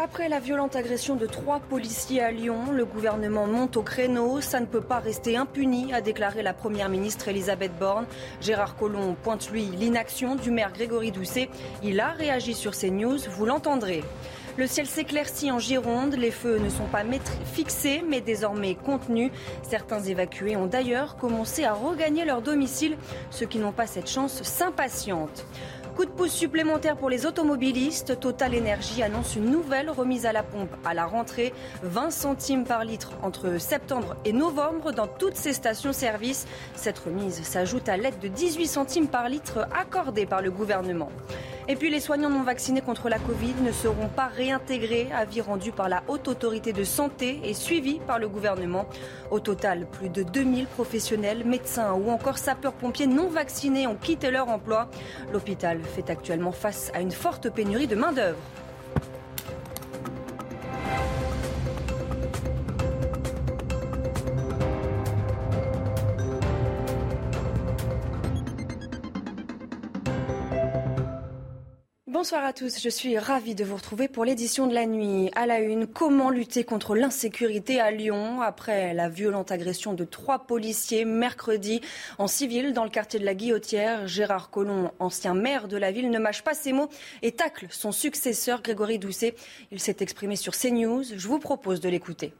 Après la violente agression de trois policiers à Lyon, le gouvernement monte au créneau. Ça ne peut pas rester impuni, a déclaré la première ministre Elisabeth Borne. Gérard Collomb pointe, lui, l'inaction du maire Grégory Doucet. Il a réagi sur ces news, vous l'entendrez. Le ciel s'éclaircit en Gironde. Les feux ne sont pas fixés, mais désormais contenus. Certains évacués ont d'ailleurs commencé à regagner leur domicile. Ceux qui n'ont pas cette chance s'impatientent. Coup de pouce supplémentaire pour les automobilistes. Total Energy annonce une nouvelle remise à la pompe à la rentrée. 20 centimes par litre entre septembre et novembre dans toutes ces stations-service. Cette remise s'ajoute à l'aide de 18 centimes par litre accordée par le gouvernement. Et puis les soignants non vaccinés contre la Covid ne seront pas réintégrés, avis rendu par la Haute Autorité de Santé et suivi par le gouvernement. Au total, plus de 2000 professionnels, médecins ou encore sapeurs-pompiers non vaccinés ont quitté leur emploi. L'hôpital fait actuellement face à une forte pénurie de main-d'œuvre. Bonsoir à tous, je suis ravie de vous retrouver pour l'édition de la nuit. À la une, comment lutter contre l'insécurité à Lyon après la violente agression de trois policiers mercredi en civil dans le quartier de la Guillotière? Gérard Collomb, ancien maire de la ville, ne mâche pas ses mots et tacle son successeur Grégory Doucet. Il s'est exprimé sur CNews. Je vous propose de l'écouter.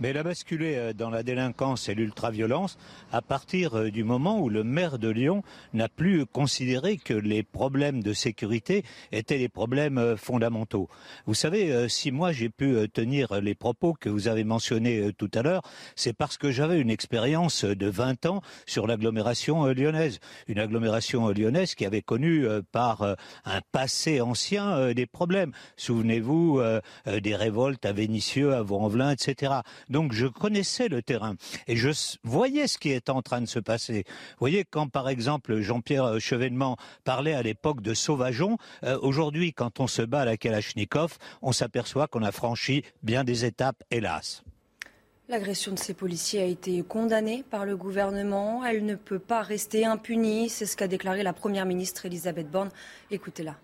Mais elle a basculé euh, dans la délinquance et l'ultraviolence à partir euh, du moment où le maire de Lyon n'a plus considéré que les problèmes de sécurité étaient les problèmes euh, fondamentaux. Vous savez, si moi j'ai pu tenir les propos que vous avez mentionnés tout à l'heure, c'est parce que j'avais une expérience de 20 ans sur l'agglomération lyonnaise. Une agglomération lyonnaise qui avait connu par un passé ancien des problèmes. Souvenez-vous des révoltes à Vénissieux, à Vaux-en-Velin, etc. Donc je connaissais le terrain et je voyais ce qui est en train de se passer. Vous voyez, quand par exemple Jean-Pierre Chevènement parlait à l'époque de sauvageons, euh, aujourd'hui quand on se bat à la Kalachnikov, on s'aperçoit qu'on a franchi bien des étapes, hélas. L'agression de ces policiers a été condamnée par le gouvernement. Elle ne peut pas rester impunie. C'est ce qu'a déclaré la Première ministre Elisabeth Borne. Écoutez-la.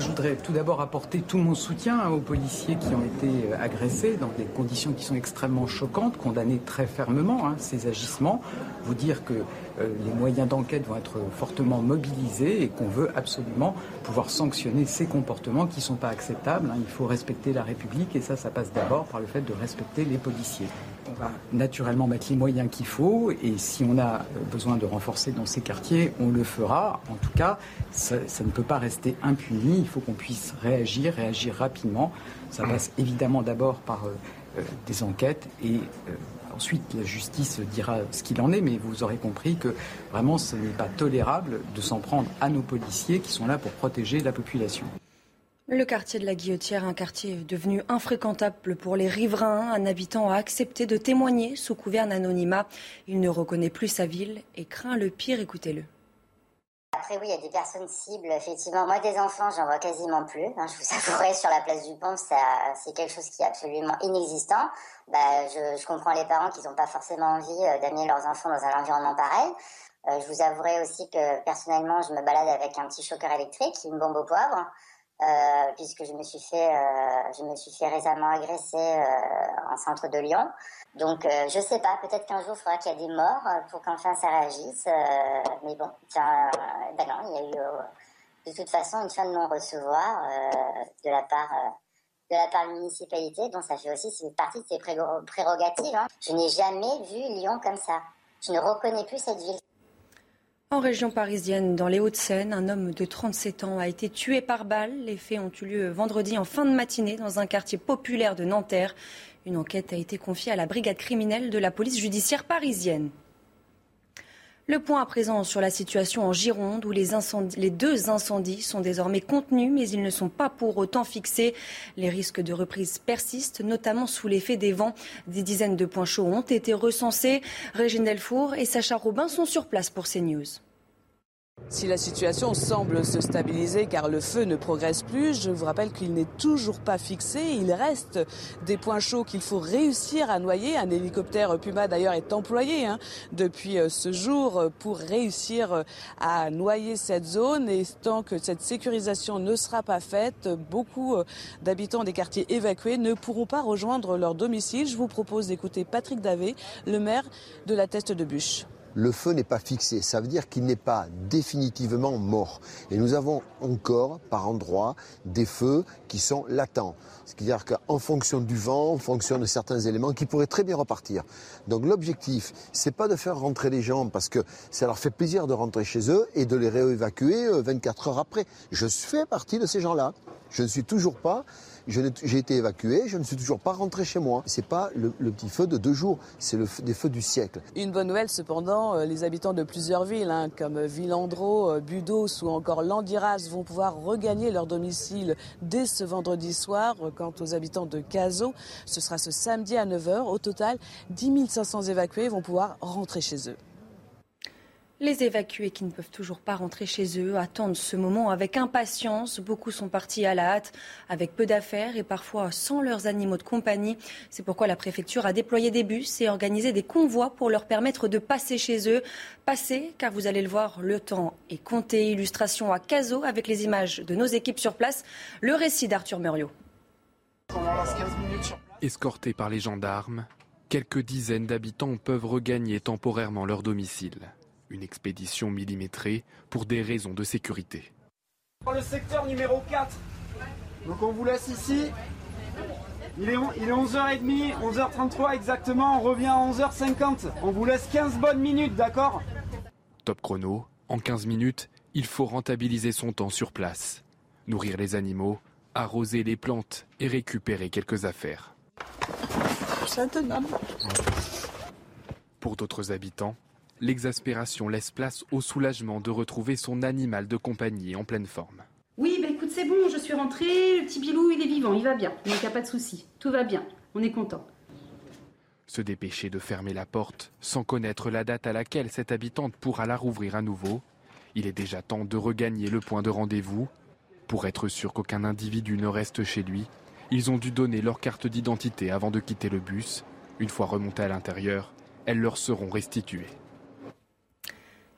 Je voudrais tout d'abord apporter tout mon soutien aux policiers qui ont été euh, agressés dans des conditions qui sont extrêmement choquantes, condamner très fermement hein, ces agissements, vous dire que euh, les moyens d'enquête vont être fortement mobilisés et qu'on veut absolument pouvoir sanctionner ces comportements qui ne sont pas acceptables. Hein. Il faut respecter la République et ça, ça passe d'abord par le fait de respecter les policiers. Naturellement mettre les moyens qu'il faut et si on a euh, besoin de renforcer dans ces quartiers, on le fera. En tout cas, ça, ne peut pas rester impuni. Il faut qu'on puisse réagir, réagir rapidement. Ça passe évidemment d'abord par euh, euh, des enquêtes et ensuite la justice dira ce qu'il en est, mais vous aurez compris que vraiment ce n'est pas tolérable de s'en prendre à nos policiers qui sont là pour protéger la population. Le quartier de la Guillotière, un quartier devenu infréquentable pour les riverains. Un habitant a accepté de témoigner sous couvert d'anonymat. Il ne reconnaît plus sa ville et craint le pire. Écoutez-le. Après, oui, il y a des personnes cibles, effectivement. Moi, des enfants, j'en vois quasiment plus. Hein, je vous avouerai, sur la place du pont, c'est quelque chose qui est absolument inexistant. Bah, je, comprends les parents qui n'ont pas forcément envie euh, d'amener leurs enfants dans un environnement pareil. Euh, je vous avouerai aussi que, personnellement, je me balade avec un petit choqueur électrique, une bombe au poivre. Euh, puisque je me suis fait, euh, je me suis fait récemment agresser euh, en centre de Lyon. Donc, je sais pas, peut-être qu'un jour, il faudra qu'il y ait des morts pour qu'enfin ça réagisse. mais bon, ben non, il y a eu de toute façon une fin de non-recevoir de la part de la part de la municipalité, dont ça fait aussi partie de ses prérogatives. Hein. Je n'ai jamais vu Lyon comme ça. Je ne reconnais plus cette ville. En région parisienne, dans les Hauts-de-Seine, un homme de 37 ans a été tué par balle. Les faits ont eu lieu vendredi en fin de matinée dans un quartier populaire de Nanterre. Une enquête a été confiée à la brigade criminelle de la police judiciaire parisienne. Le point à présent sur la situation en Gironde où les, deux incendies sont désormais contenus mais ils ne sont pas pour autant fixés. Les risques de reprise persistent, notamment sous l'effet des vents. Des dizaines de points chauds ont été recensés. Régine Delfour et Sacha Robin sont sur place pour CNews. Si la situation semble se stabiliser car le feu ne progresse plus, je vous rappelle qu'il n'est toujours pas fixé. Il reste des points chauds qu'il faut réussir à noyer. Un hélicoptère Puma d'ailleurs est employé hein, depuis euh, ce jour pour réussir euh, à noyer cette zone. Et tant que cette sécurisation ne sera pas faite, beaucoup euh, d'habitants des quartiers évacués ne pourront pas rejoindre leur domicile. Je vous propose d'écouter Patrick Davé, le maire de la Teste de Bûche le feu n'est pas fixé. Ça veut dire qu'il n'est pas définitivement mort. Et nous avons encore, par endroits, des feux qui sont latents. C'est-à-dire qu'en fonction du vent, en fonction de certains éléments, qui pourraient très bien repartir. Donc l'objectif, c'est pas de faire rentrer les gens parce que ça leur fait plaisir de rentrer chez eux et de les réévacuer 24 euh, heures après. Je fais partie de ces gens-là. Je ne suis toujours pas j'ai été évacué, je ne suis toujours pas rentré chez moi. C'est pas le, petit feu de deux jours, c'est le des feux du siècle. Une bonne nouvelle cependant, euh, les habitants de plusieurs villes hein, comme Villandreau, euh, Budos ou encore Landiras vont pouvoir regagner leur domicile dès ce vendredi soir. Quant aux habitants de Cazaux, ce sera ce samedi à 9h. Au total, 10 500 évacués vont pouvoir rentrer chez eux. Les évacués qui ne peuvent toujours pas rentrer chez eux attendent ce moment avec impatience. Beaucoup sont partis à la hâte, avec peu d'affaires et parfois sans leurs animaux de compagnie. C'est pourquoi la préfecture a déployé des bus et organisé des convois pour leur permettre de passer chez eux. Passer, car vous allez le voir, le temps est compté. Illustration à Caso avec les images de nos équipes sur place. Le récit d'Arthur Muriot. Escortés par les gendarmes, quelques dizaines d'habitants peuvent regagner temporairement leur domicile. Une expédition millimétrée pour des raisons de sécurité. Le secteur numéro 4. Donc on vous laisse ici. Il est, il est 11h30, 11h33 exactement, on revient à 11h50. On vous laisse 15 bonnes minutes, d'accord? Top chrono, en 15 minutes, il faut rentabiliser son temps sur place. Nourrir les animaux, arroser les plantes et récupérer quelques affaires. Pour d'autres habitants, L'exaspération laisse place au soulagement de retrouver son animal de compagnie en pleine forme. Oui, bah écoute, c'est bon, je suis rentrée, le petit Bilou, il est vivant, il va bien, donc il n'y a pas de souci, tout va bien, on est content. Se dépêcher de fermer la porte sans connaître la date à laquelle cette habitante pourra la rouvrir à nouveau, il est déjà temps de regagner le point de rendez-vous. Pour être sûr qu'aucun individu ne reste chez lui, ils ont dû donner leur carte d'identité avant de quitter le bus. Une fois remontés à l'intérieur, elles leur seront restituées.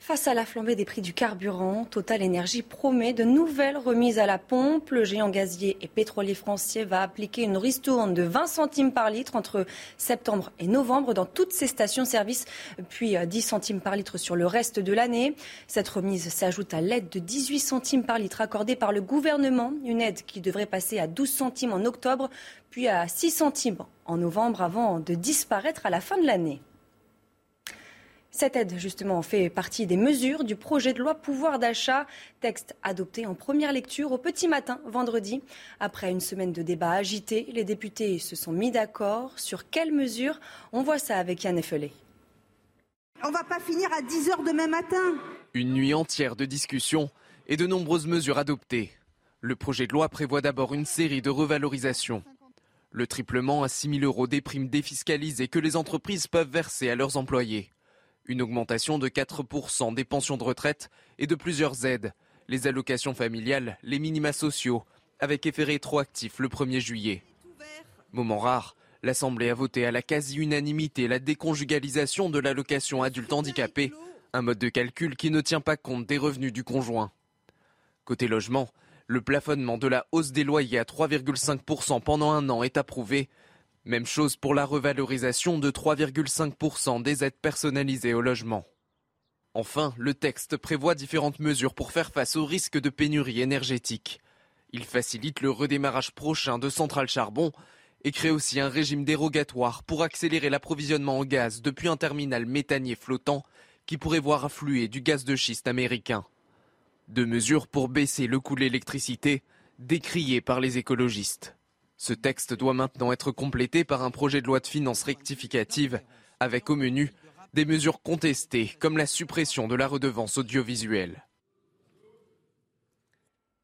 Face à la flambée des prix du carburant, Total Énergie promet de nouvelles remises à la pompe. Le géant gazier et pétrolier français va appliquer une ristourne de 20 centimes par litre entre septembre et novembre dans toutes ses stations-service, puis 10 centimes par litre sur le reste de l'année. Cette remise s'ajoute à l'aide de 18 centimes par litre accordée par le gouvernement, une aide qui devrait passer à 12 centimes en octobre, puis à 6 centimes en novembre avant de disparaître à la fin de l'année. Cette aide, justement, fait partie des mesures du projet de loi pouvoir d'achat, texte adopté en première lecture au petit matin vendredi. Après une semaine de débats agités, les députés se sont mis d'accord sur quelles mesures. On voit ça avec Yann Effelé. On va pas finir à 10 h demain matin. Une nuit entière de discussions et de nombreuses mesures adoptées. Le projet de loi prévoit d'abord une série de revalorisations. Le triplement à 6 000 euros des primes défiscalisées que les entreprises peuvent verser à leurs employés. Une augmentation de 4% des pensions de retraite et de plusieurs aides, les allocations familiales, les minima sociaux, avec effet rétroactif le 1er juillet. Moment rare, l'Assemblée a voté à la quasi-unanimité la déconjugalisation de l'allocation adulte handicapé, un mode de calcul qui ne tient pas compte des revenus du conjoint. Côté logement, le plafonnement de la hausse des loyers à 3,5% pendant un an est approuvé, même chose pour la revalorisation de 3,5% des aides personnalisées au logement. Enfin, le texte prévoit différentes mesures pour faire face au risque de pénurie énergétique. Il facilite le redémarrage prochain de centrales charbon et crée aussi un régime dérogatoire pour accélérer l'approvisionnement en gaz depuis un terminal méthanier flottant qui pourrait voir affluer du gaz de schiste américain. Deux mesures pour baisser le coût de l'électricité, décriées par les écologistes. Ce texte doit maintenant être complété par un projet de loi de finances rectificative avec au menu des mesures contestées comme la suppression de la redevance audiovisuelle.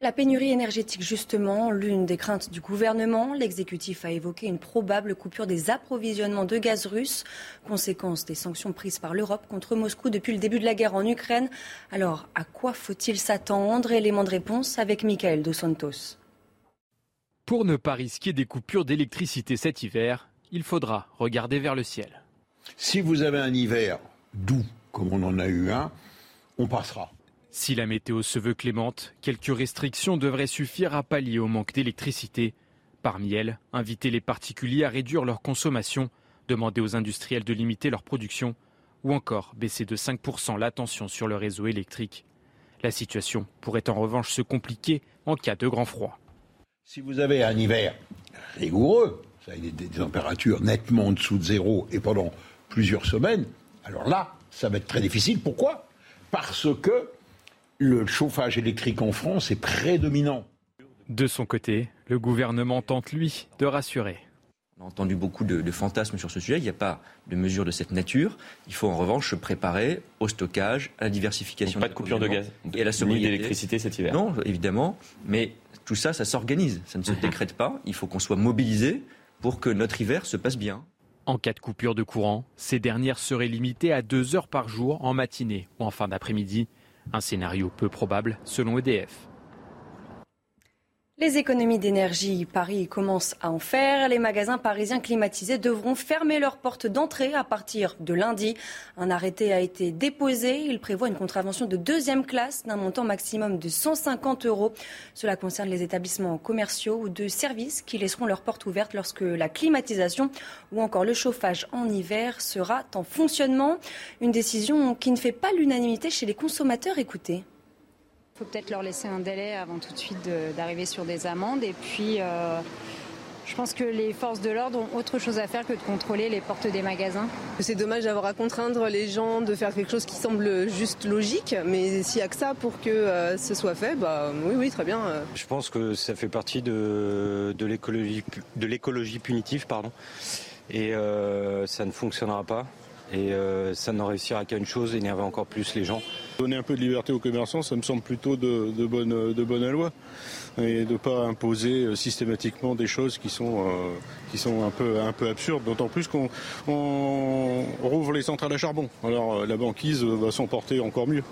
La pénurie énergétique, justement, l'une des craintes du gouvernement. L'exécutif a évoqué une probable coupure des approvisionnements de gaz russe, conséquence des sanctions prises par l'Europe contre Moscou depuis le début de la guerre en Ukraine. Alors, à quoi faut-il s'attendre? Élément de réponse avec Michael Dos Santos. Pour ne pas risquer des coupures d'électricité cet hiver, il faudra regarder vers le ciel. Si vous avez un hiver doux, comme on en a eu un, on passera. Si la météo se veut clémente, quelques restrictions devraient suffire à pallier au manque d'électricité. Parmi elles, inviter les particuliers à réduire leur consommation, demander aux industriels de limiter leur production ou encore baisser de 5% la tension sur le réseau électrique. La situation pourrait en revanche se compliquer en cas de grand froid. Si vous avez un hiver rigoureux, ça des, des températures nettement en dessous de zéro et pendant plusieurs semaines, alors là, ça va être très difficile. Pourquoi? Parce que le chauffage électrique en France est prédominant. De son côté, le gouvernement tente, lui, de rassurer. On a entendu beaucoup de, fantasmes sur ce sujet. Il n'y a pas de mesure de cette nature. Il faut en revanche se préparer au stockage, à la diversification. pas de coupure de gaz et à la sobriété. d'électricité cet hiver. Non, évidemment. Mais tout ça, ça s'organise. Ça ne se mhm. décrète pas. Il faut qu'on soit mobilisé pour que notre hiver se passe bien. En cas de coupure de courant, ces dernières seraient limitées à deux heures par jour en matinée ou en fin d'après-midi. Un scénario peu probable selon EDF. Les économies d'énergie, Paris commence à en faire. Les magasins parisiens climatisés devront fermer leurs portes d'entrée à partir de lundi. Un arrêté a été déposé. Il prévoit une contravention de deuxième classe d'un montant maximum de 150 euros. Cela concerne les établissements commerciaux ou de services qui laisseront leurs portes ouvertes lorsque la climatisation ou encore le chauffage en hiver sera en fonctionnement. Une décision qui ne fait pas l'unanimité chez les consommateurs. Écoutez faut peut-être leur laisser un délai avant tout de suite d'arriver sur des amendes. Et puis, euh, je pense que les forces de l'ordre ont autre chose à faire que de contrôler les portes des magasins. C'est dommage d'avoir à contraindre les gens de faire quelque chose qui semble juste logique, mais s'il n'y a que ça pour que euh, ce soit fait, bah oui, oui, très bien. Je pense que ça fait partie de, de l'écologie punitive, pardon. Et euh, ça ne fonctionnera pas. Et ça n'en réussira qu'à une chose, énerver encore plus les gens. Donner un peu de liberté aux commerçants, ça me semble plutôt de, bonne, de bonne loi. Et de ne pas imposer euh, systématiquement des choses qui sont, euh, qui sont un, peu, un peu absurdes, d'autant plus qu'on rouvre les centrales à charbon. Alors euh, la banquise va s'emporter encore mieux.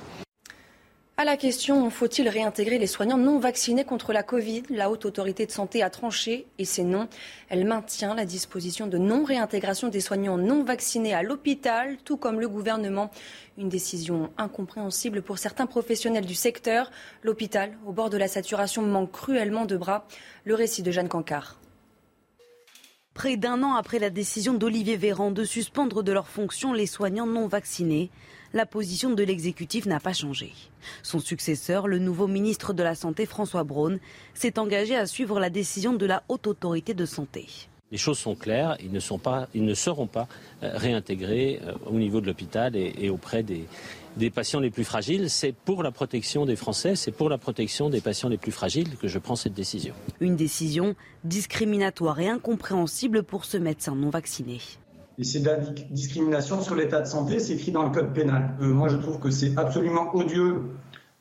À la question faut-il réintégrer les soignants non vaccinés contre la Covid? La Haute Autorité de Santé a tranché et c'est non. Elle maintient la disposition de non-réintégration des soignants non vaccinés à l'hôpital, tout comme le gouvernement. Une décision incompréhensible pour certains professionnels du secteur. L'hôpital, au bord de la saturation, manque cruellement de bras. Le récit de Jeanne Cancard. Près d'un an après la décision d'Olivier Véran de suspendre de leurs fonctions les soignants non vaccinés, la position de l'exécutif n'a pas changé. Son successeur, le nouveau ministre de la Santé François Braun, s'est engagé à suivre la décision de la Haute Autorité de Santé. Les choses sont claires, ils ne, sont pas, ils ne seront pas euh, réintégrés euh, au niveau de l'hôpital et, auprès des, des patients les plus fragiles. C'est pour la protection des Français, c'est pour la protection des patients les plus fragiles que je prends cette décision. Une décision discriminatoire et incompréhensible pour ce médecin non vacciné. Et c'est de la discrimination sur l'état de santé, c'est écrit dans le code pénal. Euh, moi, je trouve que c'est absolument odieux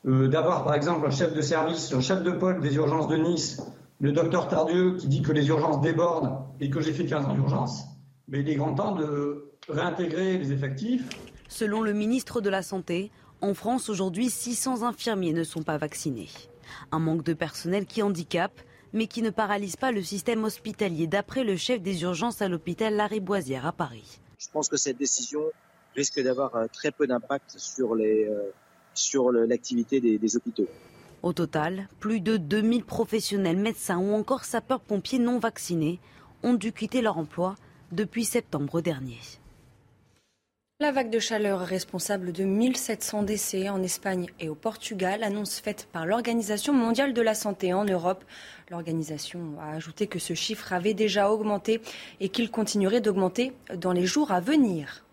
euh, d'avoir, par exemple, un chef de service, un chef de pôle des urgences de Nice, le docteur Tardieu, qui dit que les urgences débordent et que j'ai fait 15 ans d'urgence. Mais il est grand temps de réintégrer les effectifs. Selon le ministre de la Santé, en France, aujourd'hui, 600 infirmiers ne sont pas vaccinés. Un manque de personnel qui handicape mais qui ne paralyse pas le système hospitalier, d'après le chef des urgences à l'hôpital Lariboisière à Paris. Je pense que cette décision risque d'avoir euh, très peu d'impact sur euh, sur l'activité des, des hôpitaux. Au total, plus de 2000 professionnels, médecins ou encore sapeurs-pompiers non vaccinés ont dû quitter leur emploi depuis septembre dernier. La vague de chaleur responsable de 1700 décès en Espagne et au Portugal, annonce faite par l'Organisation mondiale de la santé en Europe. L'organisation a ajouté que ce chiffre avait déjà augmenté et qu'il continuerait d'augmenter dans les jours à venir.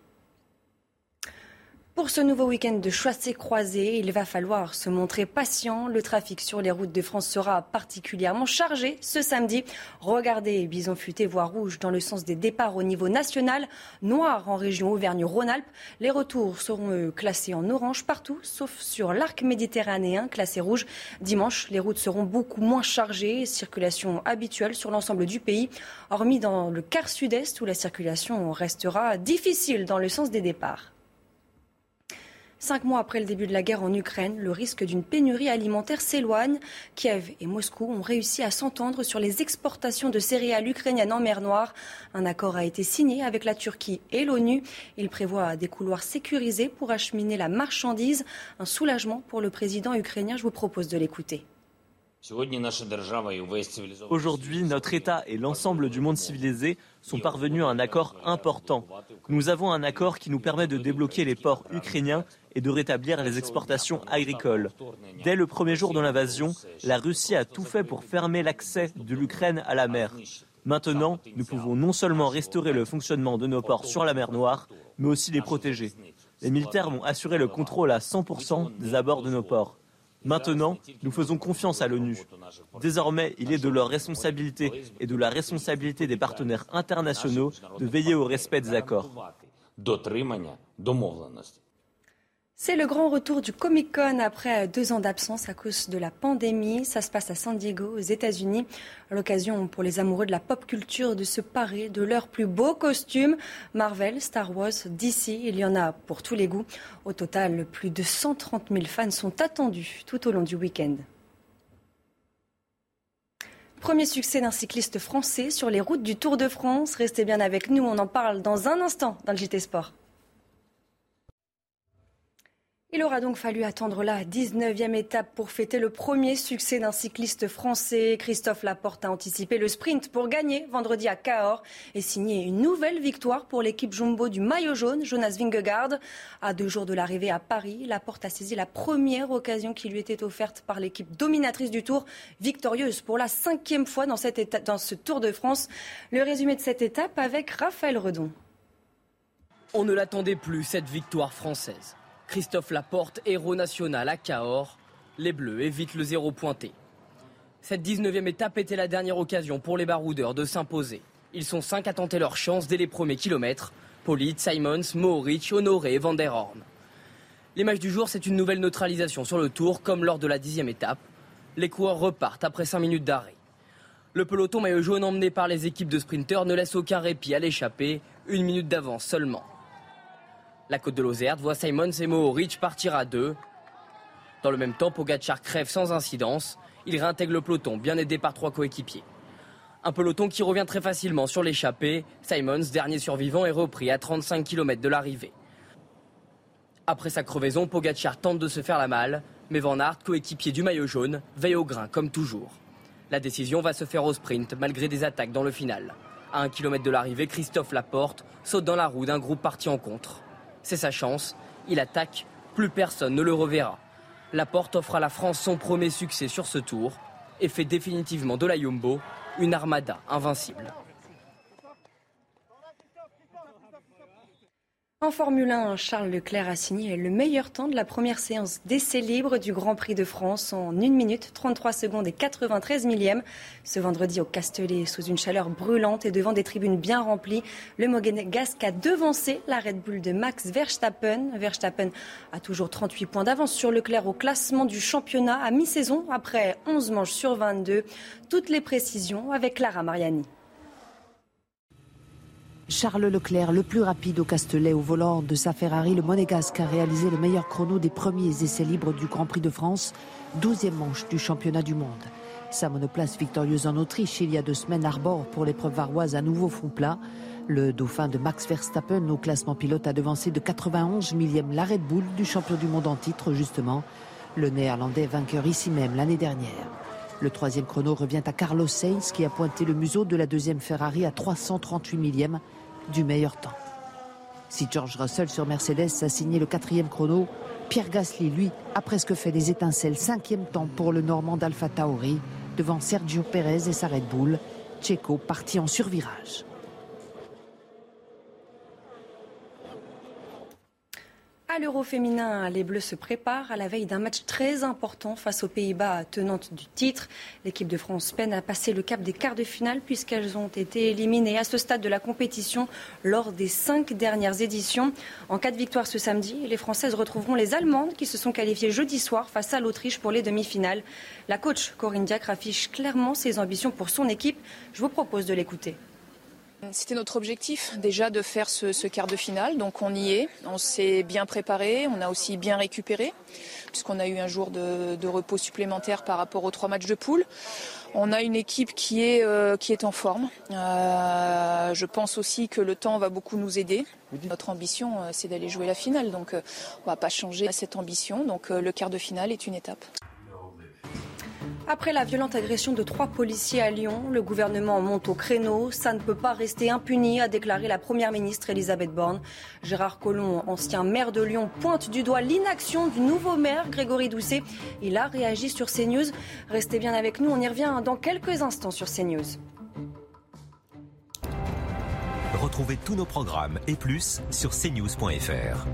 Pour ce nouveau week-end de chassés croisés, il va falloir se montrer patient. Le trafic sur les routes de France sera particulièrement chargé ce samedi. Regardez, bison futé voie rouge dans le sens des départs au niveau national, noir en région Auvergne-Rhône-Alpes. Les retours seront classés en orange partout, sauf sur l'arc méditerranéen classé rouge. Dimanche, les routes seront beaucoup moins chargées, circulation habituelle sur l'ensemble du pays, hormis dans le quart sud-est où la circulation restera difficile dans le sens des départs. Cinq mois après le début de la guerre en Ukraine, le risque d'une pénurie alimentaire s'éloigne. Kiev et Moscou ont réussi à s'entendre sur les exportations de céréales ukrainiennes en mer Noire. Un accord a été signé avec la Turquie et l'ONU. Il prévoit des couloirs sécurisés pour acheminer la marchandise. Un soulagement pour le président ukrainien. Je vous propose de l'écouter. Aujourd'hui, notre État et l'ensemble du monde civilisé sont parvenus à un accord important. Nous avons un accord qui nous permet de débloquer les ports ukrainiens et de rétablir les exportations agricoles. Dès le premier jour de l'invasion, la Russie a tout fait pour fermer l'accès de l'Ukraine à la mer. Maintenant, nous pouvons non seulement restaurer le fonctionnement de nos ports sur la mer Noire, mais aussi les protéger. Les militaires vont assurer le contrôle à 100% des abords de nos ports. Maintenant, nous faisons confiance à l'ONU. Désormais, il est de leur responsabilité et de la responsabilité des partenaires internationaux de veiller au respect des accords. C'est le grand retour du Comic Con après deux ans d'absence à cause de la pandémie. Ça se passe à San Diego, aux États-Unis. L'occasion pour les amoureux de la pop culture de se parer de leurs plus beaux costumes. Marvel, Star Wars, DC, il y en a pour tous les goûts. Au total, plus de 130 000 fans sont attendus tout au long du week-end. Premier succès d'un cycliste français sur les routes du Tour de France. Restez bien avec nous, on en parle dans un instant dans le JT Sport. Il aura donc fallu attendre la 19e étape pour fêter le premier succès d'un cycliste français. Christophe Laporte a anticipé le sprint pour gagner vendredi à Cahors et signer une nouvelle victoire pour l'équipe jumbo du maillot jaune, Jonas Vingegaard. À deux jours de l'arrivée à Paris, Laporte a saisi la première occasion qui lui était offerte par l'équipe dominatrice du Tour, victorieuse pour la cinquième fois dans, dans ce Tour de France. Le résumé de cette étape avec Raphaël Redon. On ne l'attendait plus, cette victoire française. Christophe Laporte, héros national à Cahors. Les Bleus évitent le zéro pointé. Cette 19e étape était la dernière occasion pour les baroudeurs de s'imposer. Ils sont cinq à tenter leur chance dès les premiers kilomètres. Polit, Simons, Mohoric, Honoré et Van der Horn. L'image du jour, c'est une nouvelle neutralisation sur le tour, comme lors de la dixième étape. Les coureurs repartent après cinq minutes d'arrêt. Le peloton maillot jaune emmené par les équipes de sprinteurs ne laisse aucun répit à l'échappée, une minute d'avance seulement. La côte de Lozère voit Simons et Mohoric partir à deux. Dans le même temps, Pogacar crève sans incidence. Il réintègre le peloton, bien aidé par trois coéquipiers. Un peloton qui revient très facilement sur l'échappée. Simons, dernier survivant, est repris à 35 km de l'arrivée. Après sa crevaison, Pogacar tente de se faire la malle, mais Van Aert, coéquipier du maillot jaune, veille au grain comme toujours. La décision va se faire au sprint malgré des attaques dans le final. À un kilomètre de l'arrivée, Christophe Laporte saute dans la roue d'un groupe parti en contre. C'est sa chance. Il attaque. Plus personne ne le reverra. Laporte offre à la France son premier succès sur ce tour et fait définitivement de la Yumbo une armada invincible. En Formule 1, Charles Leclerc a signé le meilleur temps de la première séance d'essai libre du Grand Prix de France en 1 minute 33 secondes et 93 millièmes. Ce vendredi au Castellet, sous une chaleur brûlante et devant des tribunes bien remplies, le Monégasque a devancé la Red Bull de Max Verstappen. Verstappen a toujours 38 points d'avance sur Leclerc au classement du championnat à mi-saison après 11 manches sur 22. Toutes les précisions avec Clara Mariani. Charles Leclerc, le plus rapide au Castellet au volant de sa Ferrari, le Monégasque a réalisé le meilleur chrono des premiers essais libres du Grand Prix de France, 12e manche du championnat du monde. Sa monoplace victorieuse en Autriche il y a deux semaines arbore pour l'épreuve varoise à nouveau fond plat. Le dauphin de Max Verstappen au classement pilote a devancé de 91 millième la Red Bull du champion du monde en titre justement, le néerlandais vainqueur ici même l'année dernière. Le troisième chrono revient à Carlos Sainz qui a pointé le museau de la deuxième Ferrari à 338 millième du meilleur temps. Si George Russell sur Mercedes a signé le quatrième chrono, Pierre Gasly, lui, a presque fait des étincelles. Cinquième temps pour le Normand d'Alpha Tauri, devant Sergio Perez et sa Red Bull. Checo parti en survirage. À l'Euro féminin, les Bleus se préparent à la veille d'un match très important face aux Pays-Bas, tenante du titre. L'équipe de France peine à passer le cap des quarts de finale puisqu'elles ont été éliminées à ce stade de la compétition lors des cinq dernières éditions. En cas de victoire ce samedi, les Françaises retrouveront les Allemandes qui se sont qualifiées jeudi soir face à l'Autriche pour les demi-finales. La coach Corinne Diacre affiche clairement ses ambitions pour son équipe. Je vous propose de l'écouter. C'était notre objectif déjà de faire ce, quart de finale, donc on y est, on s'est bien préparé, on a aussi bien récupéré, puisqu'on a eu un jour de, repos supplémentaire par rapport aux trois matchs de poule. On a une équipe qui est, euh, qui est en forme. Euh, je pense aussi que le temps va beaucoup nous aider. Notre ambition, euh, c'est d'aller jouer la finale, donc on ne va pas changer cette ambition. Donc le quart de finale est une étape. Après la violente agression de trois policiers à Lyon, le gouvernement monte au créneau. Ça ne peut pas rester impuni, a déclaré la première ministre Elisabeth Borne. Gérard Collomb, ancien maire de Lyon, pointe du doigt l'inaction du nouveau maire Grégory Doucet. Il a réagi sur CNews. Restez bien avec nous, on y revient dans quelques instants sur CNews. Retrouvez tous nos programmes et plus sur cnews.fr.